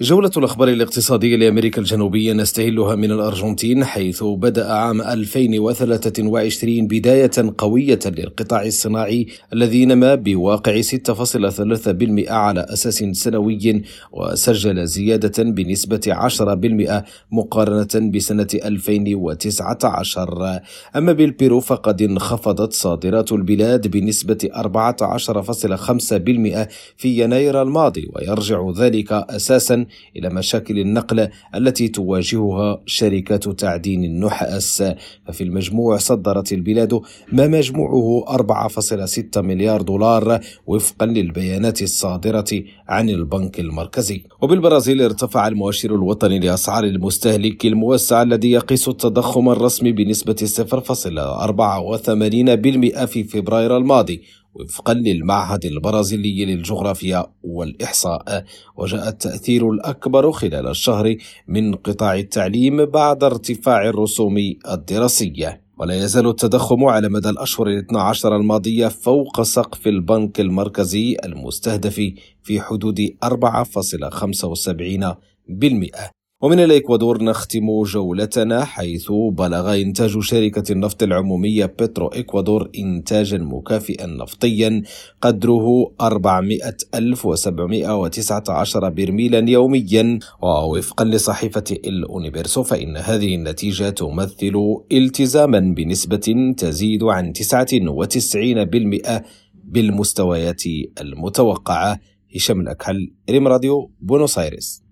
جولة الأخبار الاقتصادية لأمريكا الجنوبية نستهلها من الأرجنتين حيث بدأ عام 2023 بداية قوية للقطاع الصناعي الذي نما بواقع 6.3% على أساس سنوي وسجل زيادة بنسبة 10% مقارنة بسنة 2019 أما بالبيرو فقد انخفضت صادرات البلاد بنسبة 14.5% في يناير الماضي ويرجع ذلك أساسا إلى مشاكل النقل التي تواجهها شركات تعدين النحاس. ففي المجموع صدرت البلاد ما مجموعه 4.6 مليار دولار وفقا للبيانات الصادرة عن البنك المركزي. وبالبرازيل ارتفع المؤشر الوطني لأسعار المستهلك الموسع الذي يقيس التضخم الرسمي بنسبة 0.84% في فبراير الماضي. وفقا للمعهد البرازيلي للجغرافيا والإحصاء وجاء التأثير الأكبر خلال الشهر من قطاع التعليم بعد ارتفاع الرسوم الدراسية. ولا يزال التضخم على مدى الأشهر الاثنى عشر الماضية فوق سقف البنك المركزي المستهدف في حدود 4.75% ومن الإكوادور نختم جولتنا حيث بلغ إنتاج شركة النفط العمومية بترو إكوادور إنتاجا مكافئا نفطيا قدره 400,719 برميلا يوميا ووفقا لصحيفة الأونيفيرسو فإن هذه النتيجة تمثل التزاما بنسبة تزيد عن 99% بالمستويات المتوقعة. هشام الأكحل ريم راديو بونوس آيرس